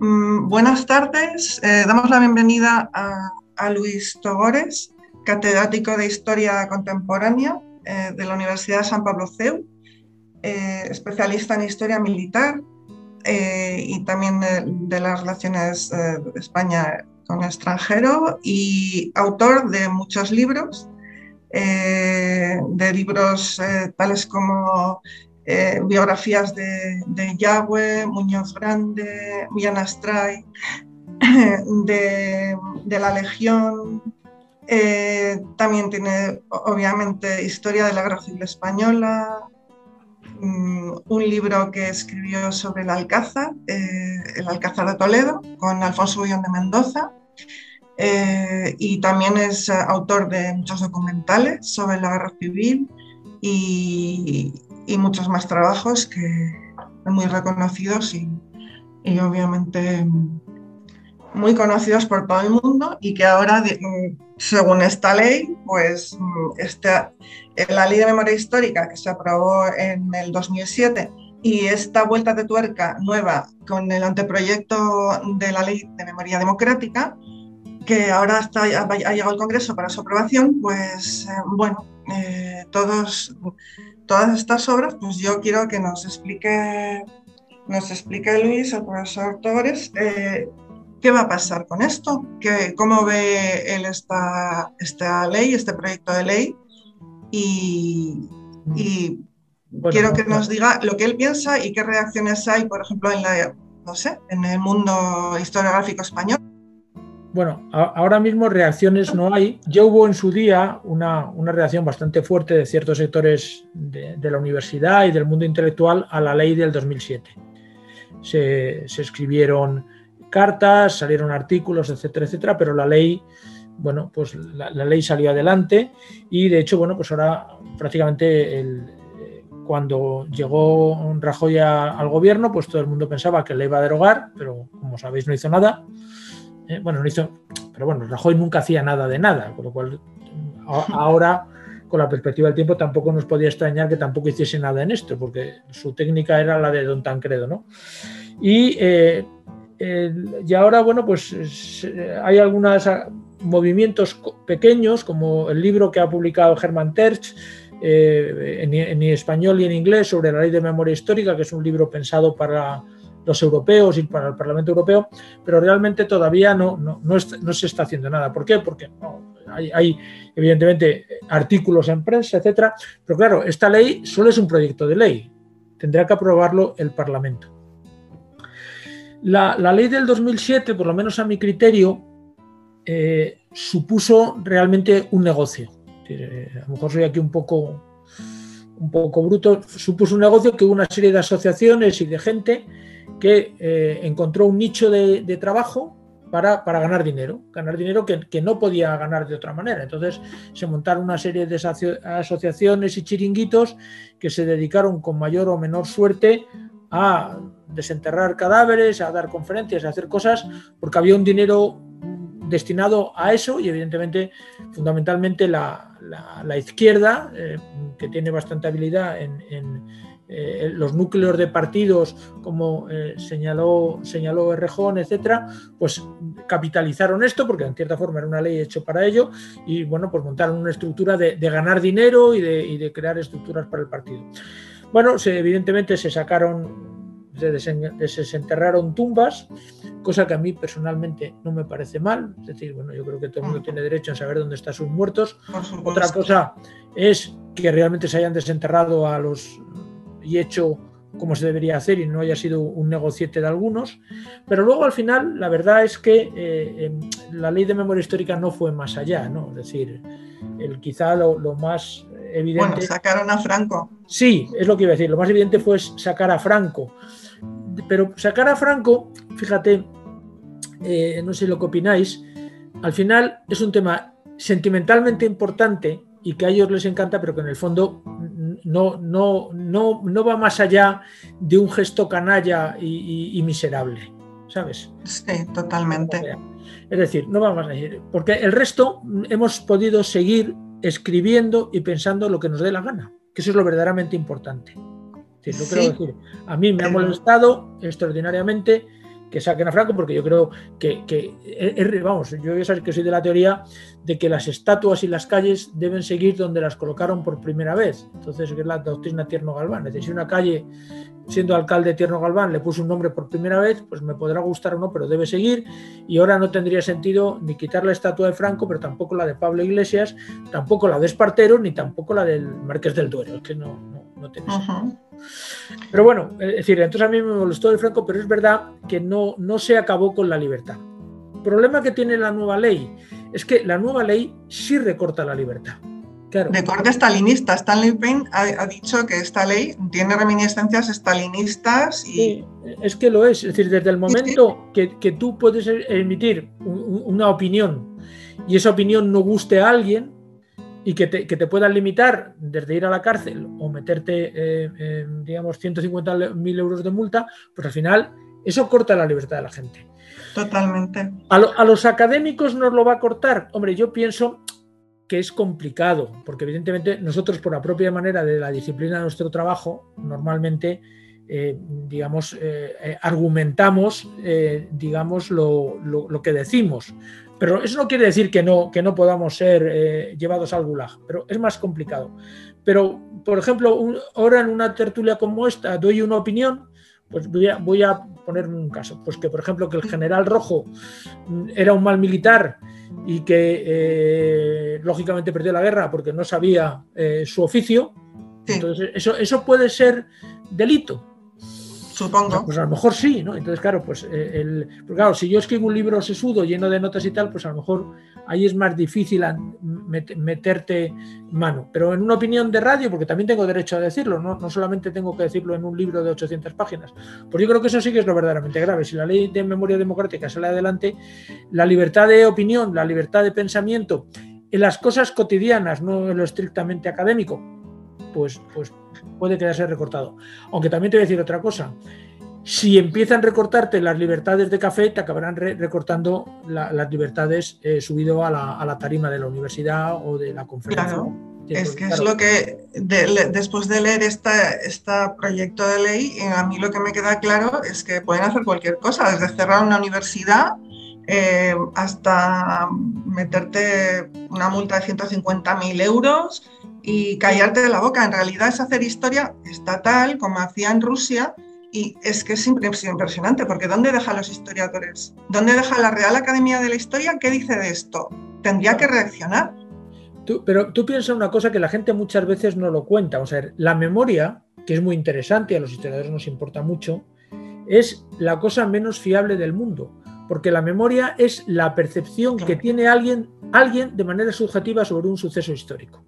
Mm, buenas tardes. Eh, damos la bienvenida a, Luis Togores, catedrático de Historia Contemporánea eh, de la Universidad de San Pablo CEU, eh, especialista en Historia Militar y también de, las relaciones de España con el extranjero y autor de muchos libros, de libros tales como eh, biografías de, Yahweh, Muñoz Grande, Millán Astray, de, la Legión. Eh, también tiene, obviamente, historia de la Guerra Civil Española, mm, un libro que escribió sobre el Alcázar, eh, el Alcázar de Toledo, con Alfonso Bullón de Mendoza. y también es autor de muchos documentales sobre la guerra civil y, y muchos más trabajos que muy reconocidos y, obviamente muy conocidos por todo el mundo y que ahora, según esta ley, pues esta, la ley de memoria histórica que se aprobó en el 2007 y esta vuelta de tuerca nueva con el anteproyecto de la ley de memoria democrática, que ahora está, ha llegado al Congreso para su aprobación, pues eh, bueno, eh, todos todas estas obras, pues yo quiero que nos explique, nos explique Luis, el profesor Torres, eh, qué va a pasar con esto, ¿Qué, cómo ve él esta, esta ley, este proyecto de ley, y, quiero que nos diga lo que él piensa y qué reacciones hay, por ejemplo, en la, no sé, en el mundo historiográfico español. Bueno, ahora mismo reacciones no hay. Ya hubo en su día una, reacción bastante fuerte de ciertos sectores de, la universidad y del mundo intelectual a la ley del 2007. Se, escribieron cartas, salieron artículos, etcétera, etcétera, pero la ley, bueno, pues la, ley salió adelante y de hecho, bueno, pues ahora prácticamente cuando llegó Rajoy al gobierno, pues todo el mundo pensaba que le iba a derogar, pero como sabéis no hizo nada. Eh, bueno, no hizo, pero bueno, Rajoy nunca hacía nada de nada, con lo cual ahora, con la perspectiva del tiempo, tampoco nos podía extrañar que tampoco hiciese nada en esto, porque su técnica era la de Don Tancredo, ¿no? Y, eh, y ahora, bueno, pues hay algunos movimientos pequeños, como el libro que ha publicado Germán Terch, eh, en, en, español y en inglés sobre la ley de memoria histórica, que es un libro pensado para los europeos y para el Parlamento Europeo, pero realmente todavía no, no, se está haciendo nada. ¿Por qué? Porque hay, evidentemente artículos en prensa, etcétera, pero claro, esta ley solo es un proyecto de ley, tendrá que aprobarlo el Parlamento. La, ley del 2007, por lo menos a mi criterio, eh, supuso realmente un negocio. Eh, a lo mejor soy aquí un poco un poco bruto, supuso un negocio que hubo una serie de asociaciones y de gente que eh, encontró un nicho de, trabajo para, ganar dinero, ganar dinero que, no podía ganar de otra manera. Entonces se montaron una serie de asociaciones y chiringuitos que se dedicaron con mayor o menor suerte a desenterrar cadáveres, a dar conferencias, a hacer cosas, porque había un dinero destinado a eso y evidentemente fundamentalmente la, izquierda, eh, que tiene bastante habilidad en eh, los núcleos de partidos, como eh, señaló, señaló Errejón, etcétera, pues capitalizaron esto, porque en cierta forma era una ley hecha para ello, y bueno, pues montaron una estructura de, ganar dinero y de, crear estructuras para el partido. Bueno, evidentemente se sacaron, se desenterraron tumbas, cosa que a mí personalmente no me parece mal. Es decir, bueno, yo creo que todo el mundo tiene derecho a saber dónde están sus muertos. Otra cosa es que realmente se hayan desenterrado a los y hecho como se debería hacer y no haya sido un negociete de algunos. Pero luego al final la verdad es que eh, em, la ley de memoria histórica no fue más allá, ¿no? Es decir, el, quizá lo, más evidente... Bueno, sacaron a Franco. Sí, es lo que iba a decir. Lo más evidente fue sacar a Franco. Pero sacar a Franco, fíjate, eh, no sé lo que opináis, al final es un tema sentimentalmente importante y que a ellos les encanta, pero que en el fondo no, no, no, no va más allá de un gesto canalla y, miserable, ¿sabes? Sí, totalmente. Es decir, no va más allá, porque el resto hemos podido seguir escribiendo y pensando lo que nos dé la gana, que eso es lo verdaderamente importante. a mí me ha molestado extraordinariamente que saquen a Franco, porque yo creo que, vamos, yo ya sabes que soy de la teoría de que las estatuas y las calles deben seguir donde las colocaron por primera vez. Entonces, que es la doctrina Tierno Galván. Es decir, si una calle, siendo alcalde Tierno Galván, le puso un nombre por primera vez, pues me podrá gustar o no, pero debe seguir. Y ahora no tendría sentido ni quitar la estatua de Franco, pero tampoco la de Pablo Iglesias, tampoco la de Espartero, ni tampoco la del Marqués del Duero. Es que no, tiene sentido. Pero bueno, es decir, entonces a mí me molestó el Franco, pero es verdad que no, no se acabó con la libertad. El problema que tiene la nueva ley es que la nueva ley sí recorta la libertad. Claro. De corte stalinista. Stanley Payne ha, dicho que esta ley tiene reminiscencias stalinistas y... es que lo es. Es decir, desde el momento Que, tú puedes emitir una opinión y esa opinión no guste a alguien, y que te, que te, puedan limitar desde ir a la cárcel o meterte, eh, digamos, 150.000 euros de multa, pues al final eso corta la libertad de la gente. Totalmente. A, los académicos nos lo va a cortar. Hombre, yo pienso que es complicado, porque evidentemente nosotros por la propia manera de la disciplina de nuestro trabajo, normalmente, eh, digamos, eh, argumentamos, digamos, lo, lo, que decimos. Pero eso no quiere decir que no, que no podamos ser eh, llevados al gulag, pero es más complicado. Pero, por ejemplo, ahora en una tertulia como esta doy una opinión, pues voy a, voy a poner un caso. Pues que, por ejemplo, que el general Rojo era un mal militar y que eh, lógicamente perdió la guerra porque no sabía eh, su oficio. Entonces, eso, eso puede ser delito. Supongo. Pues a lo mejor sí, ¿no? Entonces, claro, pues eh, el, claro, si yo escribo un libro sesudo lleno de notas y tal, pues a lo mejor ahí es más difícil meterte mano. Pero en una opinión de radio, porque también tengo derecho a decirlo, ¿no? no solamente tengo que decirlo en un libro de 800 páginas, pues yo creo que eso sí que es lo verdaderamente grave. Si la ley de memoria democrática sale adelante, la libertad de opinión, la libertad de pensamiento, en las cosas cotidianas, no en lo estrictamente académico, pues, pues puede quedarse recortado. Aunque también te voy a decir otra cosa. Si empiezan a recortarte las libertades de café, te acabarán recortando las libertades eh, subido a la, tarima de la universidad o de la conferencia. Claro. Es que es lo que, después de leer este proyecto de ley, a mí lo que me queda claro es que pueden hacer cualquier cosa, desde cerrar una universidad eh, hasta meterte una multa de 150.000 euros y callarte de la boca. En realidad es hacer historia estatal, como hacía en Rusia, y es que es impresionante, porque ¿dónde dejan los historiadores? ¿Dónde deja la Real Academia de la Historia? ¿Qué dice de esto? Tendría que reaccionar. pero tú piensas una cosa que la gente muchas veces no lo cuenta. O sea, la memoria, que es muy interesante, a los historiadores nos importa mucho, es la cosa menos fiable del mundo. Porque la memoria es la percepción que tiene alguien, alguien de manera subjetiva sobre un suceso histórico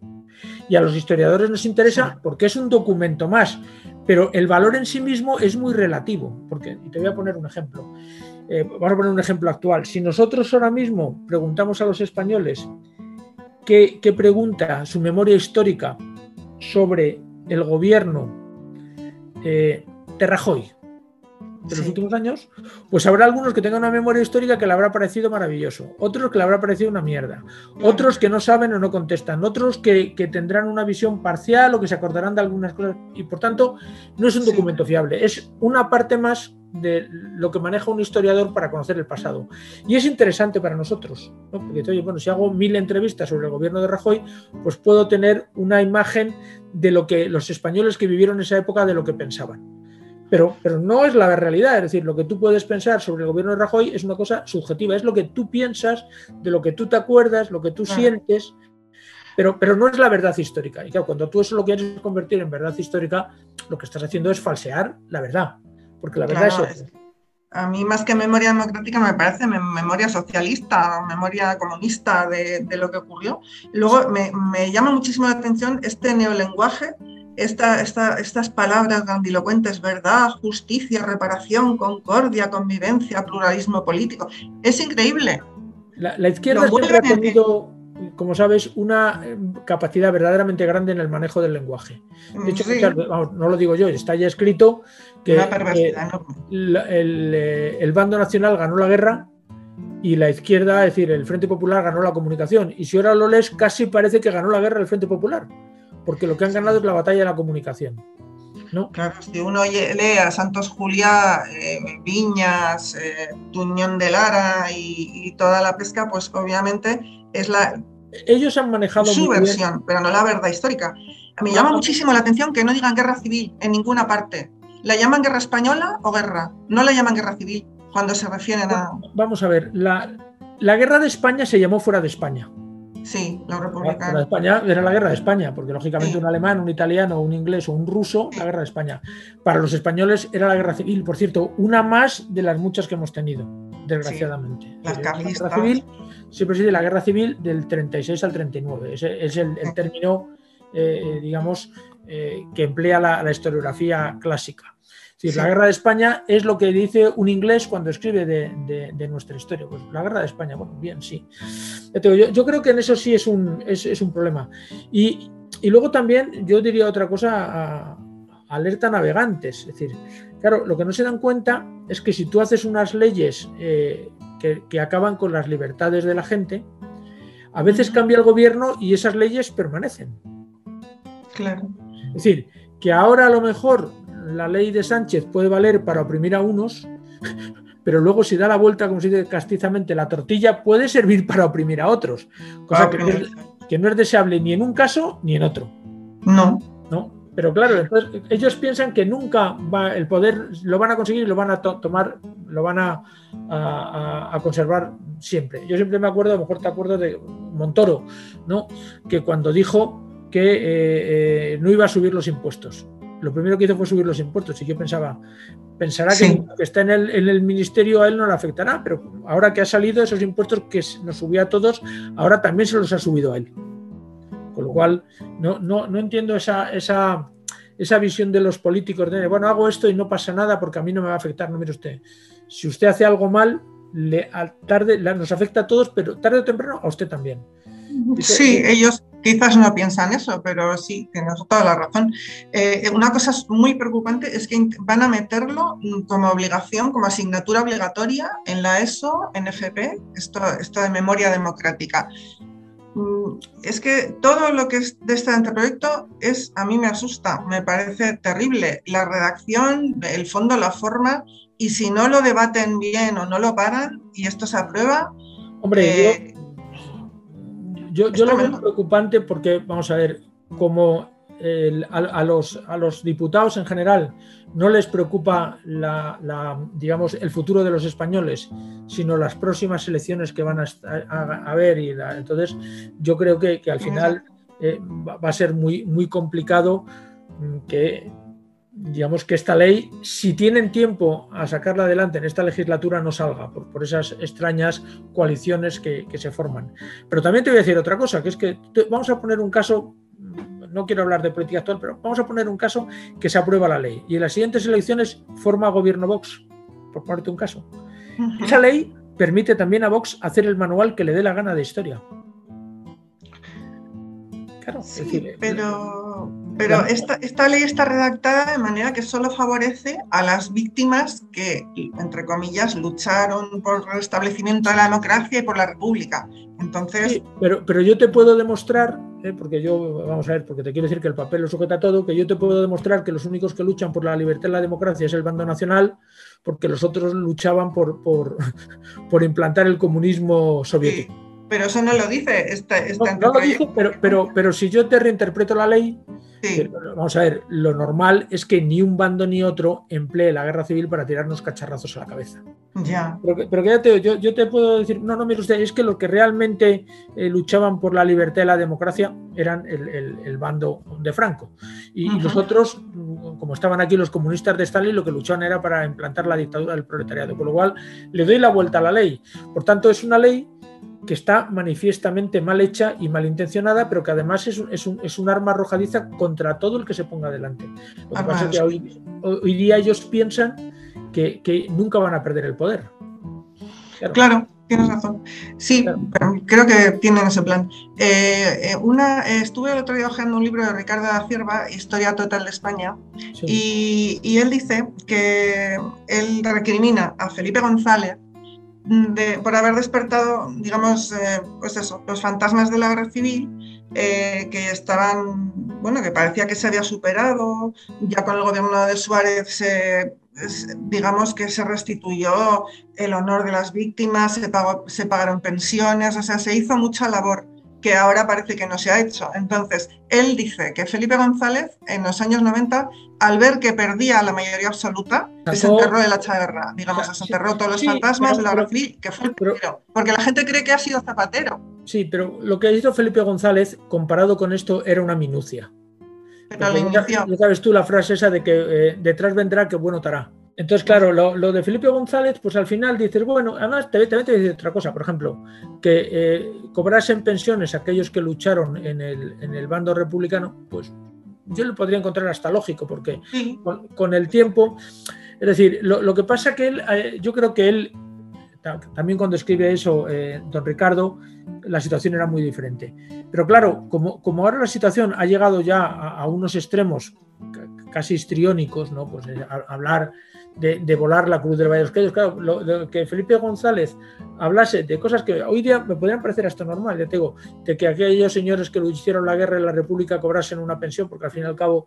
y a los historiadores nos interesa porque es un documento más, pero el valor en sí mismo es muy relativo. Porque, y te voy a poner un ejemplo. Eh, vamos a poner un ejemplo actual. Si nosotros ahora mismo preguntamos a los españoles qué, pregunta su memoria histórica sobre el gobierno eh, de Rajoy, de los últimos años, pues habrá algunos que tengan una memoria histórica que le habrá parecido maravilloso, otros que le habrá parecido una mierda, otros que no saben o no contestan, otros que, tendrán una visión parcial o que se acordarán de algunas cosas y por tanto no es un documento fiable, es una parte más de lo que maneja un historiador para conocer el pasado. Y es interesante para nosotros, porque oye, bueno, si hago mil entrevistas sobre el gobierno de Rajoy, pues puedo tener una imagen de lo que los españoles que vivieron esa época, de lo que pensaban. Pero, pero no es la realidad, es decir, lo que tú puedes pensar sobre el gobierno de Rajoy es una cosa subjetiva, es lo que tú piensas, de lo que tú te acuerdas, lo que tú sientes, pero, pero no es la verdad histórica. Y claro, cuando tú eso lo quieres convertir en verdad histórica, lo que estás haciendo es falsear la verdad, porque la verdad es A mí más que memoria democrática me parece memoria socialista, memoria comunista de, lo que ocurrió. Luego me, me, llama muchísimo la atención este neolenguaje esta, estas palabras grandilocuentes, verdad, justicia, reparación, concordia, convivencia, pluralismo político. Es increíble. La, izquierda siempre ha tenido, como sabes, una eh, capacidad verdaderamente grande en el manejo del lenguaje. De hecho, no lo digo yo, está ya escrito que eh, el, bando nacional ganó la guerra y la izquierda, es decir, el Frente Popular ganó la comunicación. Y si ahora lo lees, casi parece que ganó la guerra el Frente Popular porque lo que han ganado es la batalla de la comunicación. Claro, si uno lee a Santos Juliá, eh, Viñas, eh, Tuñón de Lara y, toda la pesca, pues obviamente es la... Ellos han manejado su versión, pero no la verdad histórica. Me llama muchísimo la atención que no digan guerra civil en ninguna parte. ¿La llaman guerra española o guerra? No la llaman guerra civil cuando se refieren a... Vamos a ver, la, la guerra de España se llamó fuera de España. Sí, la República. La, España era la guerra de España, porque lógicamente un alemán, un italiano, un inglés o un ruso, la guerra de España. Para los españoles era la guerra civil, por cierto, una más de las muchas que hemos tenido, desgraciadamente. la guerra civil se preside la guerra civil del 36 al 39. Ese es el, término, eh, digamos, eh, que emplea la historiografía clásica la guerra de España es lo que dice un inglés cuando escribe de, nuestra historia. Pues la guerra de España, bueno, bien, sí. Yo, creo que en eso sí es un, es, un problema. Y, luego también yo diría otra cosa, alerta navegantes. Es decir, claro, lo que no se dan cuenta es que si tú haces unas leyes eh, que, que acaban con las libertades de la gente, a veces cambia el gobierno y esas leyes permanecen. Claro. Es decir, que ahora a lo mejor la ley de Sánchez puede valer para oprimir a unos, pero luego si da la vuelta, como se dice castizamente, la tortilla puede servir para oprimir a otros, cosa que, no es, deseable ni en un caso ni en otro. No. ¿No? Pero claro, ellos piensan que nunca va, el poder lo van a conseguir y lo van a tomar, lo van a, a, conservar siempre. Yo siempre me acuerdo, a lo mejor te acuerdas de Montoro, ¿no? que cuando dijo que eh, eh, no iba a subir los impuestos lo primero que hizo fue subir los impuestos. Y yo pensaba, pensará que, que está en el, en el, ministerio a él no le afectará, pero ahora que ha salido esos impuestos que nos subía a todos, ahora también se los ha subido a él. Con lo cual, no, no, no entiendo esa, esa, esa visión de los políticos de, bueno, hago esto y no pasa nada porque a mí no me va a afectar. No, mire usted, si usted hace algo mal, le, tarde, nos afecta a todos, pero tarde o temprano a usted también. Sí, ellos quizás no piensan eso, pero sí, tienes toda la razón. Eh, una cosa muy preocupante es que van a meterlo como obligación, como asignatura obligatoria en la ESO, en FP, esto, esto de memoria democrática. Mm, es que todo lo que es de este anteproyecto es, a mí me asusta, me parece terrible. La redacción, el fondo, la forma, y si no lo debaten bien o no lo paran y esto se aprueba, Hombre, eh, yo, lo veo preocupante porque, vamos a ver, como a, los, a, los, diputados en general no les preocupa la, digamos, el futuro de los españoles, sino las próximas elecciones que van a, a, ver. Y entonces, yo creo que, al final eh, va a ser muy, muy complicado mm, que, digamos que esta ley, si tienen tiempo a sacarla adelante en esta legislatura, no salga por, esas extrañas coaliciones que, se forman. Pero también te voy a decir otra cosa, que es que vamos a poner un caso, no quiero hablar de política actual, pero vamos a poner un caso que se aprueba la ley y en las siguientes elecciones forma gobierno Vox, por ponerte un caso. Esa ley permite también a Vox hacer el manual que le dé la gana de historia. Claro, pero pero esta, esta, ley está redactada de manera que solo favorece a las víctimas que, entre comillas, lucharon por el restablecimiento de la democracia y por la república. Entonces. Sí, pero, pero yo te puedo demostrar, eh, porque yo, vamos a ver, porque te quiero decir que el papel lo sujeta todo, que yo te puedo demostrar que los únicos que luchan por la libertad y la democracia es el bando nacional, porque los otros luchaban por, por, por implantar el comunismo soviético. pero eso no lo dice este, este no, lo dice, pero, pero, pero si yo te reinterpreto la ley, Vamos a ver, lo normal es que ni un bando ni otro emplee la guerra civil para tirarnos cacharrazos a la cabeza. Ya. Pero, pero quédate, yo, yo, te puedo decir, no, no, mire usted, es que los que realmente eh, luchaban por la libertad y la democracia eran el, bando de Franco. Y, los otros, como estaban aquí los comunistas de Stalin, lo que luchaban era para implantar la dictadura del proletariado. Con lo cual, le doy la vuelta a la ley. Por tanto, es una ley que está manifiestamente mal hecha y malintencionada, pero que además es un, es un, es un arma arrojadiza contra todo el que se ponga delante. Lo que pasa es que hoy, día ellos piensan que, que, nunca van a perder el poder. Claro, tienes razón. Sí, creo que tienen ese plan. Eh, eh, una, estuve el otro día hojeando un libro de Ricardo da Cierva, Historia Total de España, y, y él dice que él recrimina a Felipe González por haber despertado, digamos, eh, pues eso, los fantasmas de la guerra civil eh, que estaban, bueno, que parecía que se había superado, ya con el gobierno de Suárez se, digamos que se restituyó el honor de las víctimas, se, pagó, se pagaron pensiones, o sea, se hizo mucha labor que ahora parece que no se ha hecho. Entonces, él dice que Felipe González, en los años 90, al ver que perdía la mayoría absoluta, se enterró de la chaverra, digamos, se enterró todos los fantasmas de la guerra que fue el primero, porque la gente cree que ha sido Zapatero. Sí, pero lo que ha hizo Felipe González, comparado con esto, era una minucia. Pero ya, sabes tú la frase esa de que eh, detrás vendrá que bueno hará. Entonces, claro, lo, de Felipe González, pues al final dices, bueno, además te, te, te decir otra cosa, por ejemplo, que eh, cobrasen pensiones aquellos que lucharon en el, en el, bando republicano, pues yo lo podría encontrar hasta lógico, porque con, el tiempo, es decir, lo, que pasa que él, eh, yo creo que él, también cuando escribe eso, eh, don Ricardo, la situación era muy diferente. Pero claro, como, como ahora la situación ha llegado ya a, unos extremos casi histriónicos, ¿no? Pues hablar de, volar la cruz del Valle de los Caídos. Claro, que Felipe González hablase de cosas que hoy día me podrían parecer hasta normal, ya te digo, de que aquellos señores que hicieron la guerra en la República cobrasen una pensión, porque al fin y al cabo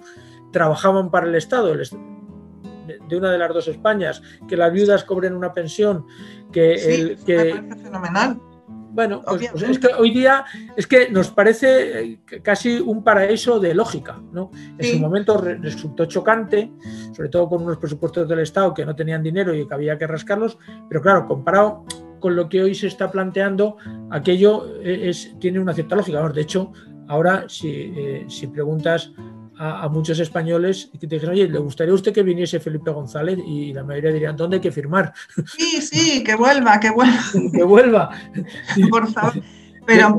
trabajaban para el Estado, de una de las dos Españas, que las viudas cobren una pensión, que el que... Fenomenal bueno, pues, pues, es que hoy día es que nos parece eh, casi un paraíso de lógica, ¿no? En su momento resultó chocante, sobre todo con unos presupuestos del Estado que no tenían dinero y que había que rascarlos, pero claro, comparado con lo que hoy se está planteando, aquello eh, es, tiene una cierta lógica. De hecho, ahora si, eh, si preguntas a, muchos españoles que te dijeron, oye, ¿le gustaría a usted que viniese Felipe González? Y la mayoría dirían, ¿dónde hay que firmar? Sí, sí, que vuelva, que vuelva. que vuelva. Por favor. Pero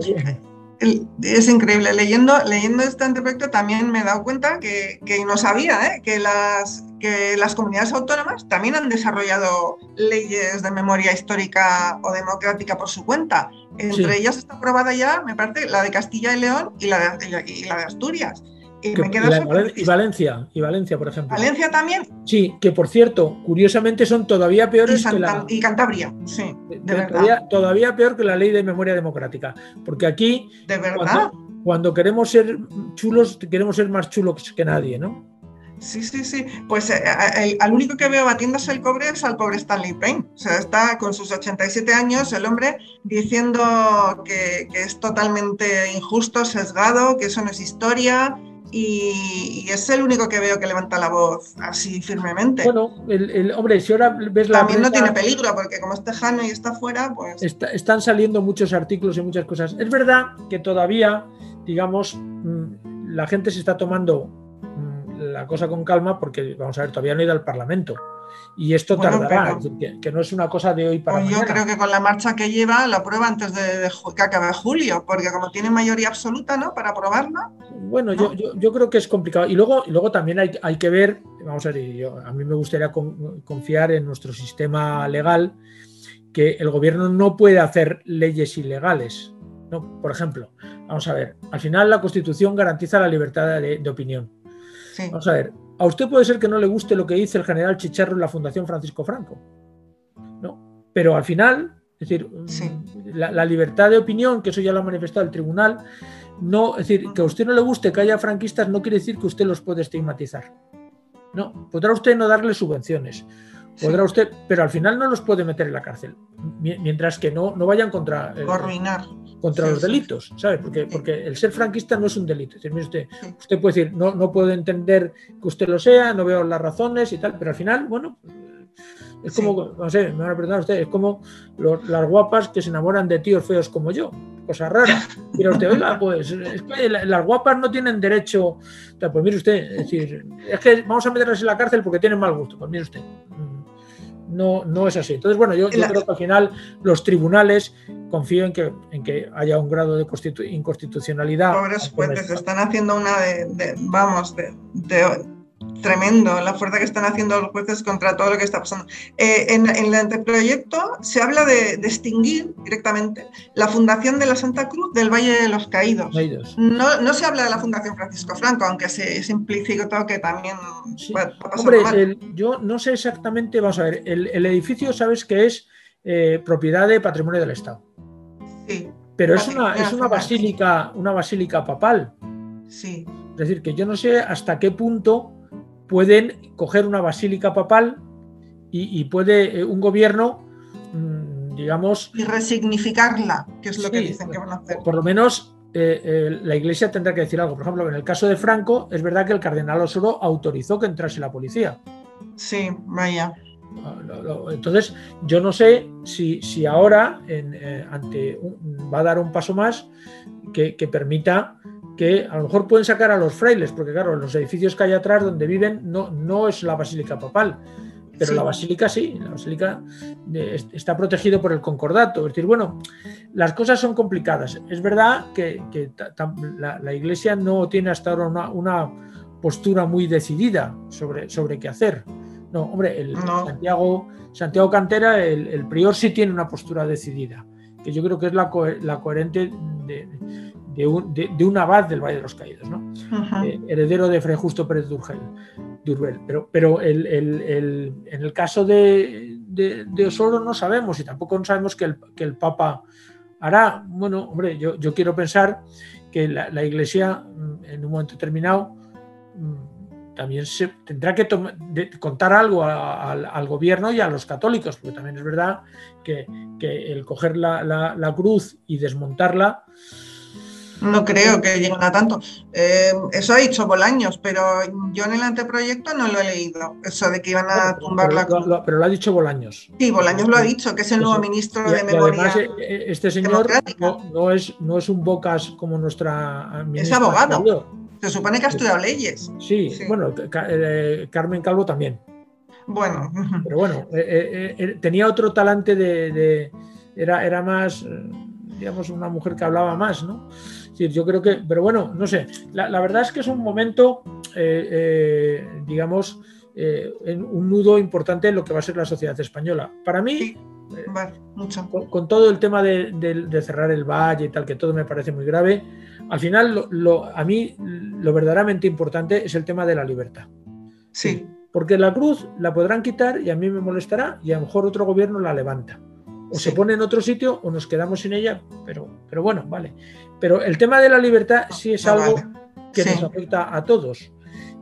es increíble. Leyendo, leyendo este anteproyecto también me he dado cuenta que, que no sabía ¿eh? que, las, que las comunidades autónomas también han desarrollado leyes de memoria histórica o democrática por su cuenta. Entre ellas está aprobada ya, me parece, la de Castilla y León y la de, y la de Asturias. Y, Valencia, y Valencia, por ejemplo. ¿Valencia también? Sí, que por cierto, curiosamente son todavía peores que la. Y Cantabria, sí, de, verdad. Todavía, peor que la ley de memoria democrática. Porque aquí. ¿De verdad? Cuando, queremos ser chulos, queremos ser más chulos que nadie, ¿no? Sí, sí, sí. Pues eh, eh, al único que veo batiéndose el cobre es al pobre Stanley Payne. O sea, está con sus 87 años el hombre diciendo que, que es totalmente injusto, sesgado, que eso no es historia, y, es el único que veo que levanta la voz así firmemente. Bueno, el, hombre, si ahora ves la. También no tiene peligro, porque como es tejano y está fuera, pues. están saliendo muchos artículos y muchas cosas. Es verdad que todavía, digamos, mm, la gente se está tomando mm, la cosa con calma porque, vamos a ver, todavía no ha ido al Parlamento. Y esto tardará, que, no es una cosa de hoy para pues Yo creo que con la marcha que lleva la prueba antes de, que acabe julio, porque como tiene mayoría absoluta, ¿no? Para aprobarla. Bueno, yo, yo, creo que es complicado. Y luego, y luego también hay, hay que ver, vamos a ver, yo, a mí me gustaría confiar en nuestro sistema legal, que el gobierno no puede hacer leyes ilegales. ¿no? Por ejemplo, vamos a ver, al final la Constitución garantiza la libertad de, de opinión. Vamos a ver, a usted puede ser que no le guste lo que dice el general Chicharro en la Fundación Francisco Franco, ¿no? Pero al final, es decir, la, libertad de opinión, que eso ya lo ha manifestado el tribunal, no, es decir, que a usted no le guste que haya franquistas no quiere decir que usted los puede estigmatizar. No, podrá usted no darle subvenciones, podrá usted, pero al final no los puede meter en la cárcel, mientras que no, no vayan contra... Arruinar contra los delitos, ¿sabes? Porque, porque el ser franquista no es un delito. usted, usted puede decir, no, no puedo entender que usted lo sea, no veo las razones y tal, pero al final, bueno, es como, no sé, me van a preguntar ustedes, es como las guapas que se enamoran de tíos feos como yo, cosa rara. Pero usted, oiga, pues es que las guapas no tienen derecho, pues mire usted, es decir, es que vamos a meterlas en la cárcel porque tienen mal gusto, pues mire usted no, no es así. Entonces, bueno, yo, creo que al final los tribunales confío en que, en que haya un grado de inconstitucionalidad. Pobres jueces, están haciendo una de, vamos, de, tremendo la fuerza que están haciendo los jueces contra todo lo que está pasando. Eh, en, el anteproyecto se habla de, extinguir directamente la Fundación de la Santa Cruz del Valle de los Caídos. No, no, se habla de la Fundación Francisco Franco, aunque se, es implícito que también Hombre, yo no sé exactamente, vamos a ver, el, edificio sabes que es eh, propiedad de patrimonio del Estado. Sí. pero es una, es una basílica, una basílica papal. Sí. Es decir, que yo no sé hasta qué punto pueden coger una basílica papal y, puede eh, un gobierno, mm, digamos... Y resignificarla, que es lo que dicen que van a hacer. Por lo menos eh, eh, la Iglesia tendrá que decir algo. Por ejemplo, en el caso de Franco, es verdad que el cardenal Osoro autorizó que entrase la policía. Sí, vaya. Ah, entonces, yo no sé si, si ahora ante va a dar un paso más que, permita que a lo mejor pueden sacar a los frailes, porque claro, los edificios que hay atrás donde viven no, no es la Basílica Papal, pero la basílica sí, la basílica está protegido por el concordato. Es decir, bueno, las cosas son complicadas. Es verdad que, la, iglesia no tiene hasta ahora una, postura muy decidida sobre, sobre qué hacer. No, hombre, el Santiago, Santiago Cantera, el, prior sí tiene una postura decidida, que yo creo que es la, coherente de, un, abad del Valle de los Caídos, ¿no? Eh, heredero de Fray Justo Pérez Durgel. Pero, pero el, en el caso de, Osoro no sabemos y tampoco sabemos que el, que el Papa hará. Bueno, hombre, yo, yo quiero pensar que la, Iglesia mm, en un momento determinado mm, también se tendrá que contar algo al gobierno y a los católicos, porque también es verdad que, el coger la, la cruz y desmontarla no creo que lleguen a tanto. Eh, eso ha dicho Bolaños, pero yo en el anteproyecto no lo he leído. Eso de que iban a tumbar la pero lo ha dicho Bolaños. Sí, Bolaños lo ha dicho, que es el nuevo ministro de Memoria. Además, eh, eh, este señor no, es, no es un bocas como nuestra. Es abogado. Se supone que ha estudiado leyes. Sí, bueno, Carmen Calvo también. Bueno. Pero bueno, tenía otro talante de, era, era más, digamos, una mujer que hablaba más, ¿no? yo creo que, pero bueno, no sé, la, verdad es que es un momento, eh, eh, digamos, eh, un nudo importante en lo que va a ser la sociedad española. Para mí, mucho. Con, todo el tema de, cerrar el valle y tal, que todo me parece muy grave, al final lo, a mí lo verdaderamente importante es el tema de la libertad. Sí. Porque la cruz la podrán quitar y a mí me molestará y a lo mejor otro gobierno la levanta. O se pone en otro sitio o nos quedamos sin ella, pero, pero bueno, vale. Pero el tema de la libertad sí es algo que nos afecta a todos.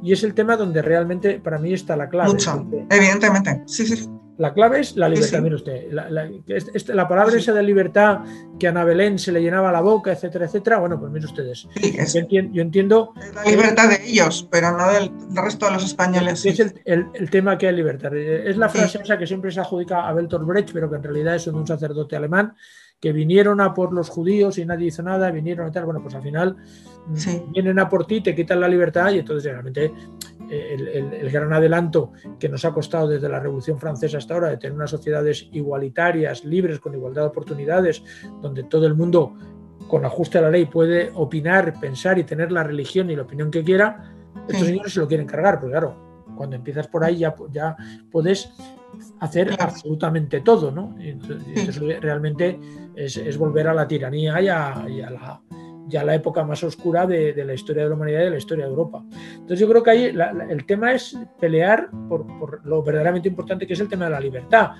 Y es el tema donde realmente para mí está la clave. Mucho, evidentemente. Sí, sí. La clave es la libertad. Mire usted, la, palabra esa de libertad que a Ana Belén se le llenaba la boca, etcétera, etcétera. Bueno, pues miren ustedes. yo, entiendo, La libertad de ellos, pero no del, resto de los españoles. Es el, tema que hay libertad. Es la frase esa que siempre se adjudica a Bertolt Brecht, pero que en realidad es de un sacerdote alemán que vinieron a por los judíos y nadie hizo nada, vinieron a tal, bueno, pues al final mm, vienen a por ti, te quitan la libertad y entonces realmente el, gran adelanto que nos ha costado desde la Revolución Francesa hasta ahora de tener unas sociedades igualitarias, libres, con igualdad de oportunidades, donde todo el mundo con ajuste a la ley puede opinar, pensar y tener la religión y la opinión que quiera, estos señores se lo quieren cargar, porque claro, cuando empiezas por ahí ya, ya puedes hacer absolutamente todo, ¿no? Entonces, realmente es, volver a la tiranía y a, la, la, época más oscura de, la historia de la humanidad y de la historia de Europa. Entonces yo creo que ahí el tema es pelear por, lo verdaderamente importante que es el tema de la libertad.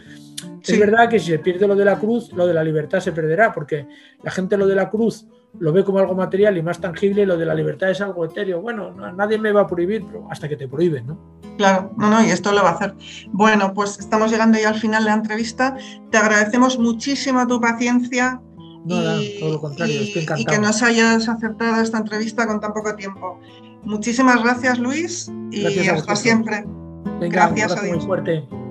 Es verdad que si se pierde lo de la cruz, lo de la libertad se perderá, porque la gente lo de la cruz lo ve como algo material y más tangible, y lo de la libertad es algo etéreo. Bueno, nadie me va a prohibir, pero hasta que te prohíben, ¿no? Claro, no, no, y esto lo va a hacer. Bueno, pues estamos llegando ya al final de la entrevista. Te agradecemos muchísimo tu paciencia. Y, todo lo contrario, estoy encantado. Y que nos hayas aceptado esta entrevista con tan poco tiempo. Muchísimas gracias, Luis, y hasta siempre. gracias, a Dios. Muy fuerte.